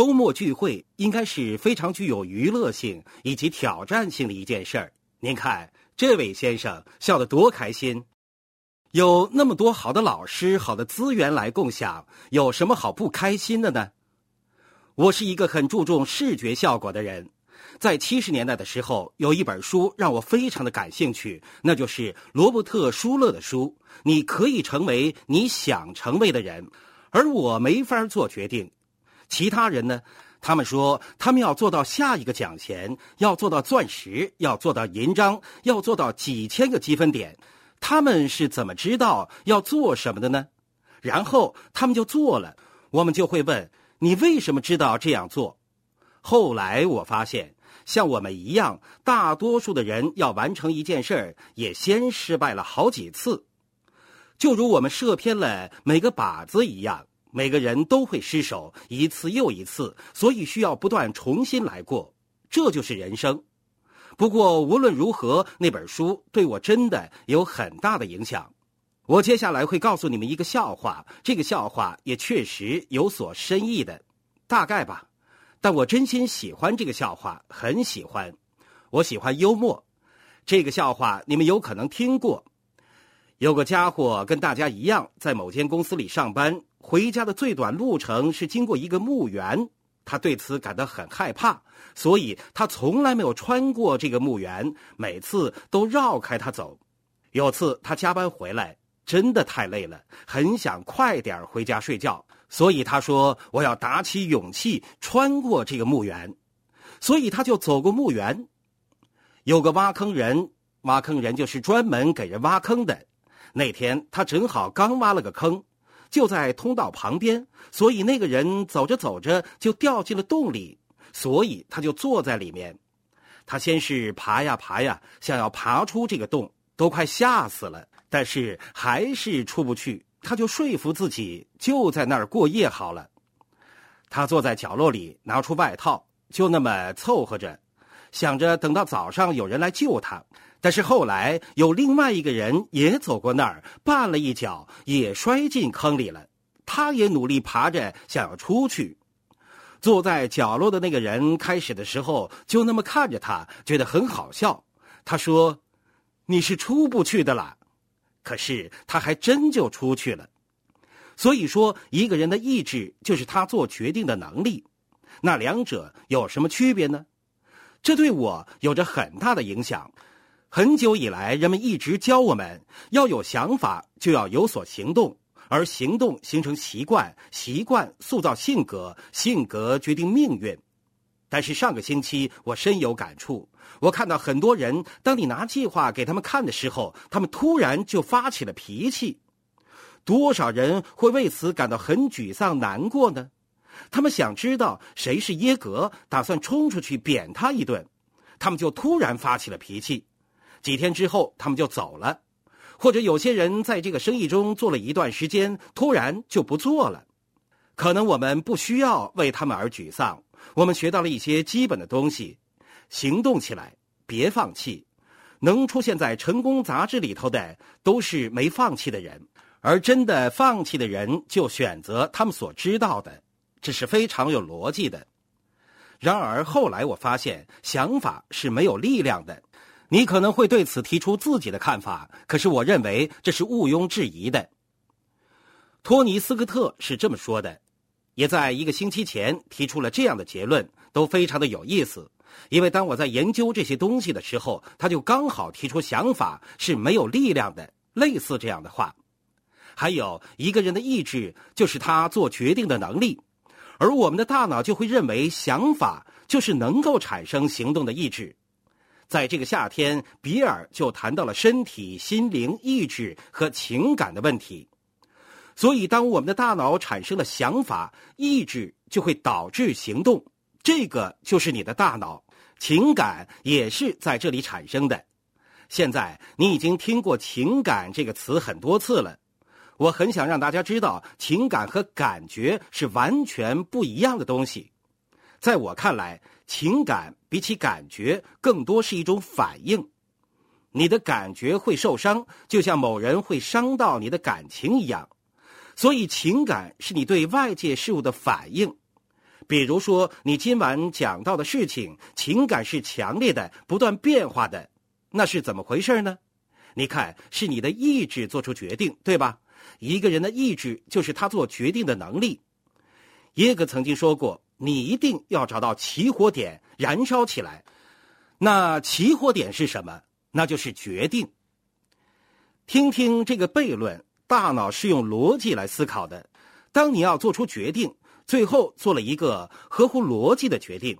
周末聚会应该是非常具有娱乐性以及挑战性的一件事儿。您看，这位先生笑得多开心！有那么多好的老师、好的资源来共享，有什么好不开心的呢？我是一个很注重视觉效果的人，在七十年代的时候，有一本书让我非常的感兴趣，那就是罗伯特·舒勒的书。你可以成为你想成为的人，而我没法做决定。其他人呢？他们说他们要做到下一个奖钱，要做到钻石，要做到银章，要做到几千个积分点。他们是怎么知道要做什么的呢？然后他们就做了。我们就会问你为什么知道这样做？后来我发现，像我们一样，大多数的人要完成一件事儿，也先失败了好几次。就如我们射偏了每个靶子一样。每个人都会失手一次又一次，所以需要不断重新来过，这就是人生。不过无论如何，那本书对我真的有很大的影响。我接下来会告诉你们一个笑话，这个笑话也确实有所深意的，大概吧。但我真心喜欢这个笑话，很喜欢。我喜欢幽默。这个笑话你们有可能听过。有个家伙跟大家一样，在某间公司里上班。回家的最短路程是经过一个墓园，他对此感到很害怕，所以他从来没有穿过这个墓园，每次都绕开他走。有次他加班回来，真的太累了，很想快点回家睡觉，所以他说：“我要打起勇气穿过这个墓园。”所以他就走过墓园。有个挖坑人，挖坑人就是专门给人挖坑的。那天他正好刚挖了个坑。就在通道旁边，所以那个人走着走着就掉进了洞里，所以他就坐在里面。他先是爬呀爬呀，想要爬出这个洞，都快吓死了，但是还是出不去。他就说服自己，就在那儿过夜好了。他坐在角落里，拿出外套，就那么凑合着，想着等到早上有人来救他。但是后来有另外一个人也走过那儿，绊了一脚，也摔进坑里了。他也努力爬着，想要出去。坐在角落的那个人开始的时候就那么看着他，觉得很好笑。他说：“你是出不去的啦。”可是他还真就出去了。所以说，一个人的意志就是他做决定的能力。那两者有什么区别呢？这对我有着很大的影响。很久以来，人们一直教我们要有想法，就要有所行动，而行动形成习惯，习惯塑造性格，性格决定命运。但是上个星期，我深有感触。我看到很多人，当你拿计划给他们看的时候，他们突然就发起了脾气。多少人会为此感到很沮丧、难过呢？他们想知道谁是耶格，打算冲出去扁他一顿，他们就突然发起了脾气。几天之后，他们就走了，或者有些人在这个生意中做了一段时间，突然就不做了。可能我们不需要为他们而沮丧。我们学到了一些基本的东西：行动起来，别放弃。能出现在成功杂志里头的，都是没放弃的人，而真的放弃的人，就选择他们所知道的，这是非常有逻辑的。然而后来我发现，想法是没有力量的。你可能会对此提出自己的看法，可是我认为这是毋庸置疑的。托尼·斯科特是这么说的，也在一个星期前提出了这样的结论，都非常的有意思。因为当我在研究这些东西的时候，他就刚好提出想法是没有力量的，类似这样的话。还有一个人的意志就是他做决定的能力，而我们的大脑就会认为想法就是能够产生行动的意志。在这个夏天，比尔就谈到了身体、心灵、意志和情感的问题。所以，当我们的大脑产生了想法，意志就会导致行动。这个就是你的大脑，情感也是在这里产生的。现在你已经听过“情感”这个词很多次了。我很想让大家知道，情感和感觉是完全不一样的东西。在我看来，情感比起感觉更多是一种反应。你的感觉会受伤，就像某人会伤到你的感情一样。所以，情感是你对外界事物的反应。比如说，你今晚讲到的事情，情感是强烈的、不断变化的，那是怎么回事呢？你看，是你的意志做出决定，对吧？一个人的意志就是他做决定的能力。耶格曾经说过：“你一定要找到起火点，燃烧起来。”那起火点是什么？那就是决定。听听这个悖论：大脑是用逻辑来思考的。当你要做出决定，最后做了一个合乎逻辑的决定。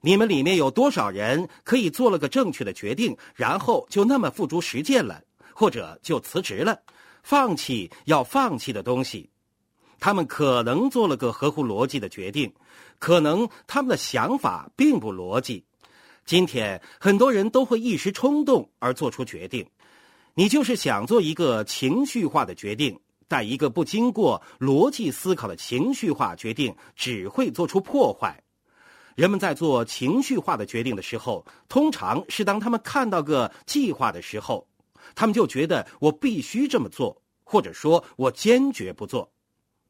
你们里面有多少人可以做了个正确的决定，然后就那么付诸实践了，或者就辞职了，放弃要放弃的东西？他们可能做了个合乎逻辑的决定，可能他们的想法并不逻辑。今天很多人都会一时冲动而做出决定，你就是想做一个情绪化的决定，但一个不经过逻辑思考的情绪化决定只会做出破坏。人们在做情绪化的决定的时候，通常是当他们看到个计划的时候，他们就觉得我必须这么做，或者说我坚决不做。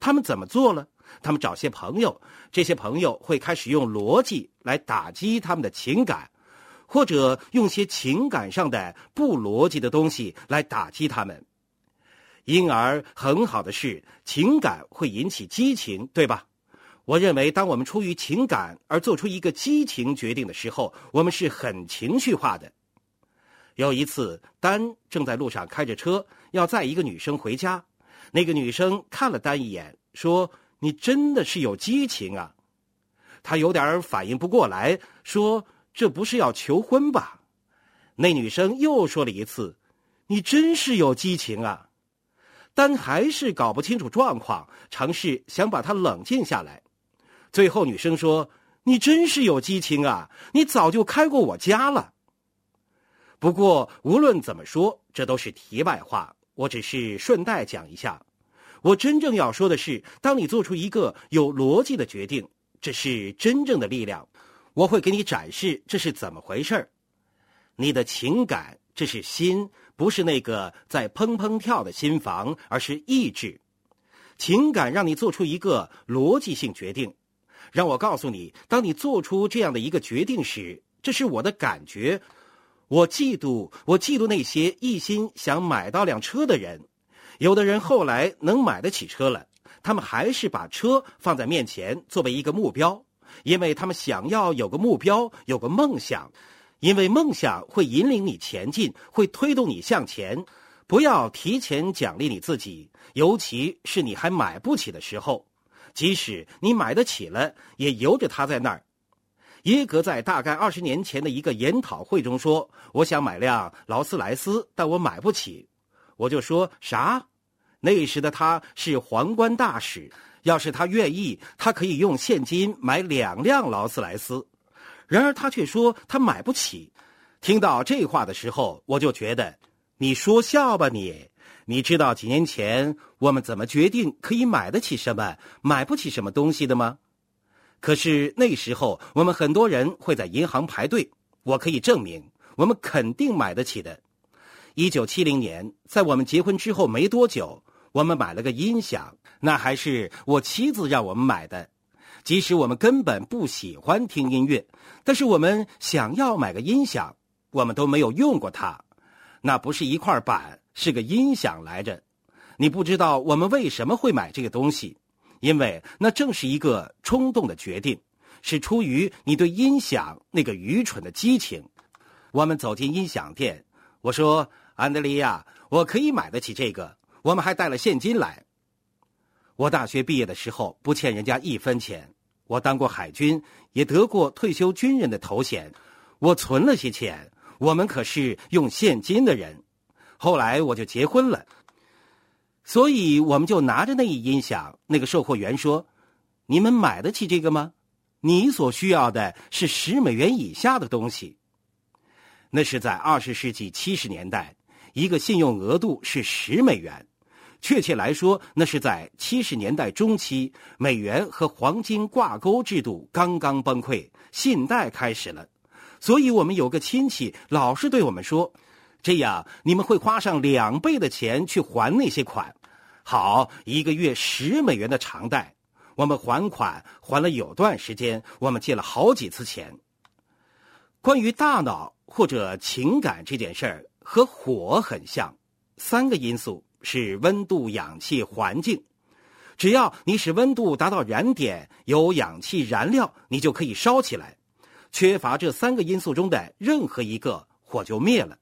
他们怎么做了？他们找些朋友，这些朋友会开始用逻辑来打击他们的情感，或者用些情感上的不逻辑的东西来打击他们。因而，很好的是，情感会引起激情，对吧？我认为，当我们出于情感而做出一个激情决定的时候，我们是很情绪化的。有一次，丹正在路上开着车，要载一个女生回家。那个女生看了丹一眼，说：“你真的是有激情啊！”他有点反应不过来，说：“这不是要求婚吧？”那女生又说了一次：“你真是有激情啊！”丹还是搞不清楚状况，尝试想把她冷静下来。最后，女生说：“你真是有激情啊！你早就开过我家了。”不过，无论怎么说，这都是题外话。我只是顺带讲一下。我真正要说的是，当你做出一个有逻辑的决定，这是真正的力量。我会给你展示这是怎么回事儿。你的情感，这是心，不是那个在砰砰跳的心房，而是意志。情感让你做出一个逻辑性决定。让我告诉你，当你做出这样的一个决定时，这是我的感觉。我嫉妒，我嫉妒那些一心想买到辆车的人。有的人后来能买得起车了，他们还是把车放在面前作为一个目标，因为他们想要有个目标，有个梦想。因为梦想会引领你前进，会推动你向前。不要提前奖励你自己，尤其是你还买不起的时候。即使你买得起了，也由着他在那儿。耶格在大概二十年前的一个研讨会中说：“我想买辆劳斯莱斯，但我买不起。”我就说啥？那时的他是皇冠大使，要是他愿意，他可以用现金买两辆劳斯莱斯。然而他却说他买不起。听到这话的时候，我就觉得你说笑吧你。你知道几年前我们怎么决定可以买得起什么，买不起什么东西的吗？可是那时候我们很多人会在银行排队，我可以证明我们肯定买得起的。一九七零年，在我们结婚之后没多久，我们买了个音响，那还是我妻子让我们买的。即使我们根本不喜欢听音乐，但是我们想要买个音响，我们都没有用过它。那不是一块板。是个音响来着，你不知道我们为什么会买这个东西，因为那正是一个冲动的决定，是出于你对音响那个愚蠢的激情。我们走进音响店，我说：“安德利亚，我可以买得起这个。”我们还带了现金来。我大学毕业的时候不欠人家一分钱，我当过海军，也得过退休军人的头衔，我存了些钱。我们可是用现金的人。后来我就结婚了，所以我们就拿着那一音响。那个售货员说：“你们买得起这个吗？你所需要的是十美元以下的东西。”那是在二十世纪七十年代，一个信用额度是十美元。确切来说，那是在七十年代中期，美元和黄金挂钩制度刚刚崩溃，信贷开始了。所以我们有个亲戚老是对我们说。这样你们会花上两倍的钱去还那些款。好，一个月十美元的长贷，我们还款还了有段时间，我们借了好几次钱。关于大脑或者情感这件事儿，和火很像，三个因素是温度、氧气、环境。只要你使温度达到燃点，有氧气燃料，你就可以烧起来。缺乏这三个因素中的任何一个，火就灭了。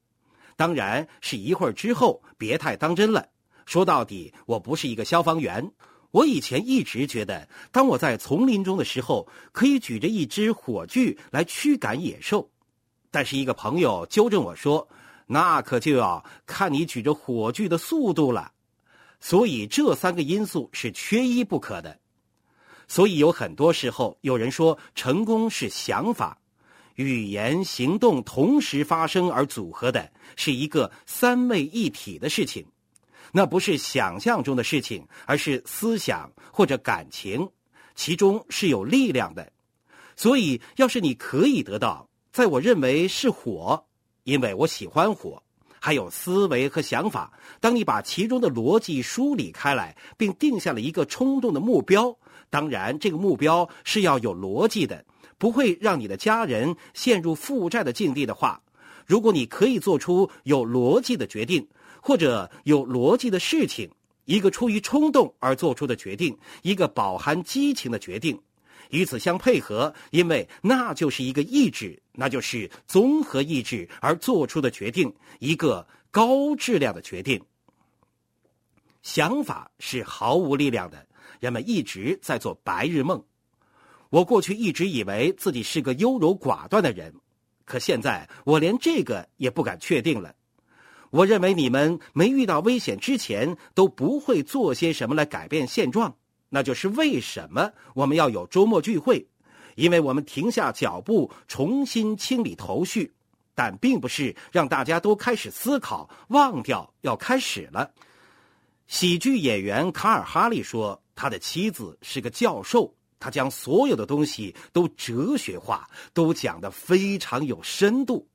当然是一会儿之后，别太当真了。说到底，我不是一个消防员。我以前一直觉得，当我在丛林中的时候，可以举着一支火炬来驱赶野兽。但是一个朋友纠正我说：“那可就要看你举着火炬的速度了。”所以这三个因素是缺一不可的。所以有很多时候，有人说成功是想法、语言、行动同时发生而组合的，是一个三位一体的事情。那不是想象中的事情，而是思想或者感情，其中是有力量的。所以，要是你可以得到，在我认为是火，因为我喜欢火，还有思维和想法。当你把其中的逻辑梳理开来，并定下了一个冲动的目标，当然这个目标是要有逻辑的，不会让你的家人陷入负债的境地的话，如果你可以做出有逻辑的决定。或者有逻辑的事情，一个出于冲动而做出的决定，一个饱含激情的决定，与此相配合，因为那就是一个意志，那就是综合意志而做出的决定，一个高质量的决定。想法是毫无力量的，人们一直在做白日梦。我过去一直以为自己是个优柔寡断的人，可现在我连这个也不敢确定了。我认为你们没遇到危险之前都不会做些什么来改变现状，那就是为什么我们要有周末聚会，因为我们停下脚步重新清理头绪，但并不是让大家都开始思考，忘掉要开始了。喜剧演员卡尔哈利说，他的妻子是个教授，他将所有的东西都哲学化，都讲得非常有深度。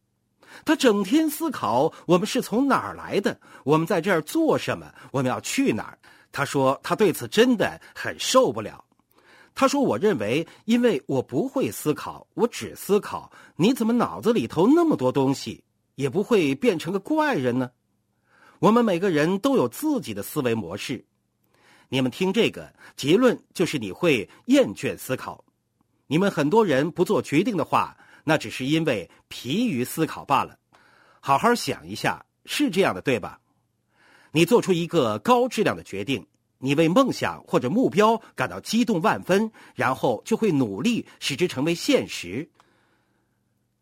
他整天思考我们是从哪儿来的，我们在这儿做什么，我们要去哪儿。他说他对此真的很受不了。他说：“我认为，因为我不会思考，我只思考。你怎么脑子里头那么多东西，也不会变成个怪人呢？我们每个人都有自己的思维模式。你们听这个结论，就是你会厌倦思考。你们很多人不做决定的话。”那只是因为疲于思考罢了。好好想一下，是这样的，对吧？你做出一个高质量的决定，你为梦想或者目标感到激动万分，然后就会努力使之成为现实。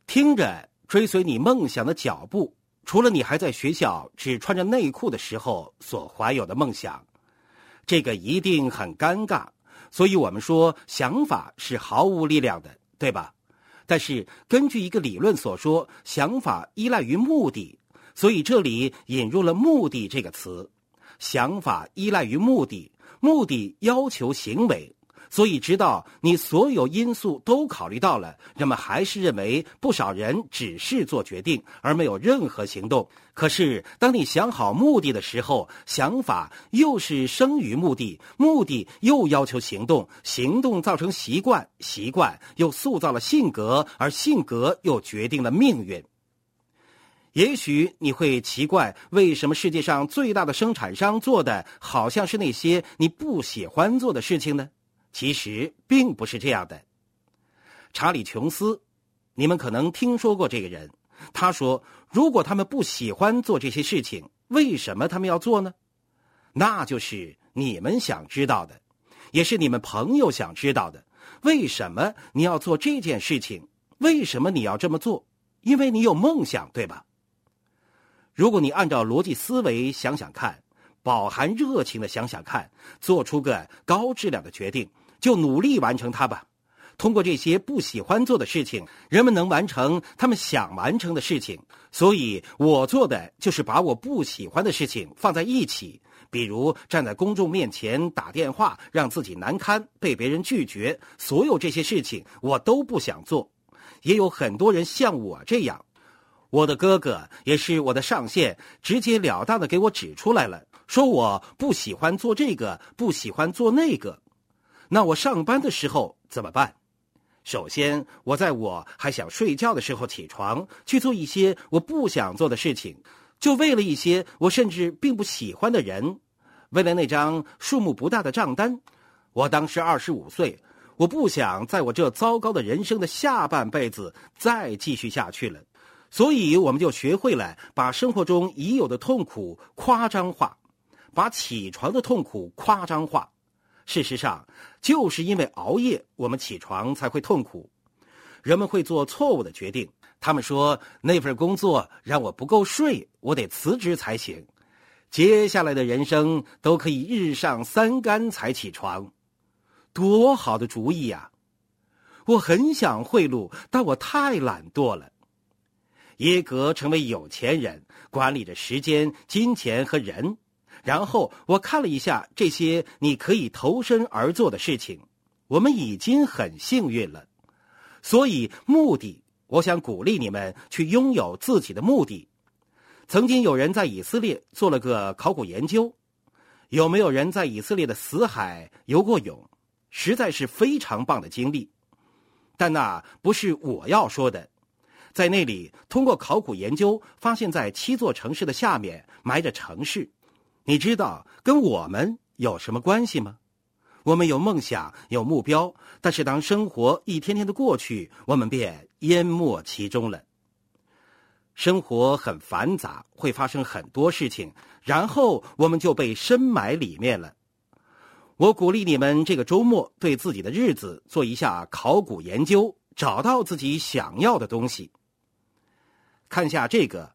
听着，追随你梦想的脚步，除了你还在学校只穿着内裤的时候所怀有的梦想，这个一定很尴尬。所以我们说，想法是毫无力量的，对吧？但是，根据一个理论所说，想法依赖于目的，所以这里引入了“目的”这个词。想法依赖于目的，目的要求行为。所以，直到你所有因素都考虑到了，人们还是认为不少人只是做决定而没有任何行动。可是，当你想好目的的时候，想法又是生于目的，目的又要求行动，行动造成习惯，习惯又塑造了性格，而性格又决定了命运。也许你会奇怪，为什么世界上最大的生产商做的好像是那些你不喜欢做的事情呢？其实并不是这样的。查理·琼斯，你们可能听说过这个人。他说：“如果他们不喜欢做这些事情，为什么他们要做呢？那就是你们想知道的，也是你们朋友想知道的。为什么你要做这件事情？为什么你要这么做？因为你有梦想，对吧？如果你按照逻辑思维想想看，饱含热情的想想看，做出个高质量的决定。”就努力完成它吧。通过这些不喜欢做的事情，人们能完成他们想完成的事情。所以我做的就是把我不喜欢的事情放在一起，比如站在公众面前打电话，让自己难堪，被别人拒绝。所有这些事情我都不想做。也有很多人像我这样。我的哥哥也是我的上线，直截了当的给我指出来了，说我不喜欢做这个，不喜欢做那个。那我上班的时候怎么办？首先，我在我还想睡觉的时候起床，去做一些我不想做的事情，就为了一些我甚至并不喜欢的人，为了那张数目不大的账单。我当时二十五岁，我不想在我这糟糕的人生的下半辈子再继续下去了，所以我们就学会了把生活中已有的痛苦夸张化，把起床的痛苦夸张化。事实上，就是因为熬夜，我们起床才会痛苦。人们会做错误的决定。他们说那份工作让我不够睡，我得辞职才行。接下来的人生都可以日上三竿才起床，多好的主意呀！我很想贿赂，但我太懒惰了。耶格成为有钱人，管理着时间、金钱和人。然后我看了一下这些你可以投身而做的事情，我们已经很幸运了。所以目的，我想鼓励你们去拥有自己的目的。曾经有人在以色列做了个考古研究，有没有人在以色列的死海游过泳？实在是非常棒的经历。但那不是我要说的，在那里通过考古研究，发现在七座城市的下面埋着城市。你知道跟我们有什么关系吗？我们有梦想，有目标，但是当生活一天天的过去，我们便淹没其中了。生活很繁杂，会发生很多事情，然后我们就被深埋里面了。我鼓励你们这个周末对自己的日子做一下考古研究，找到自己想要的东西。看下这个。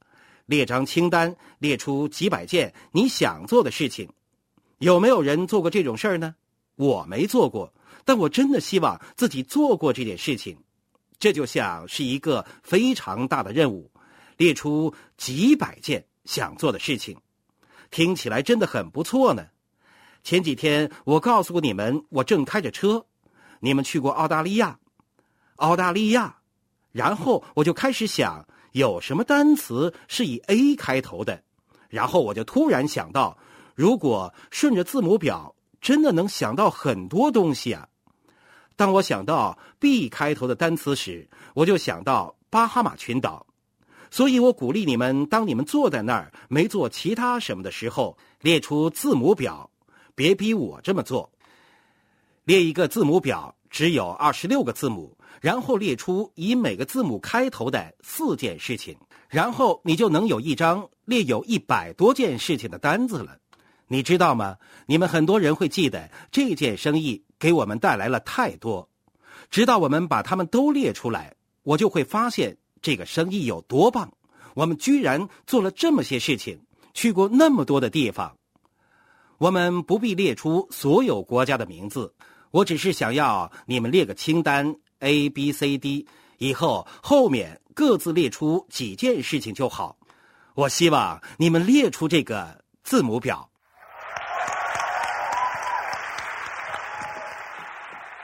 列张清单，列出几百件你想做的事情。有没有人做过这种事儿呢？我没做过，但我真的希望自己做过这件事情。这就像是一个非常大的任务，列出几百件想做的事情，听起来真的很不错呢。前几天我告诉过你们，我正开着车，你们去过澳大利亚，澳大利亚，然后我就开始想。有什么单词是以 A 开头的？然后我就突然想到，如果顺着字母表，真的能想到很多东西啊！当我想到 B 开头的单词时，我就想到巴哈马群岛。所以我鼓励你们，当你们坐在那儿没做其他什么的时候，列出字母表。别逼我这么做，列一个字母表，只有二十六个字母。然后列出以每个字母开头的四件事情，然后你就能有一张列有一百多件事情的单子了。你知道吗？你们很多人会记得这件生意给我们带来了太多，直到我们把它们都列出来，我就会发现这个生意有多棒。我们居然做了这么些事情，去过那么多的地方。我们不必列出所有国家的名字，我只是想要你们列个清单。A B C D，以后后面各自列出几件事情就好。我希望你们列出这个字母表。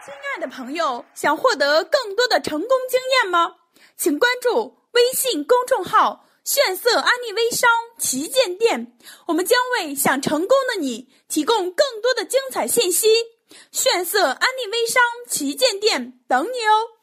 亲爱的朋友，想获得更多的成功经验吗？请关注微信公众号“炫色安利微商旗舰店”，我们将为想成功的你提供更多的精彩信息。炫色安利微商旗舰店等你哦。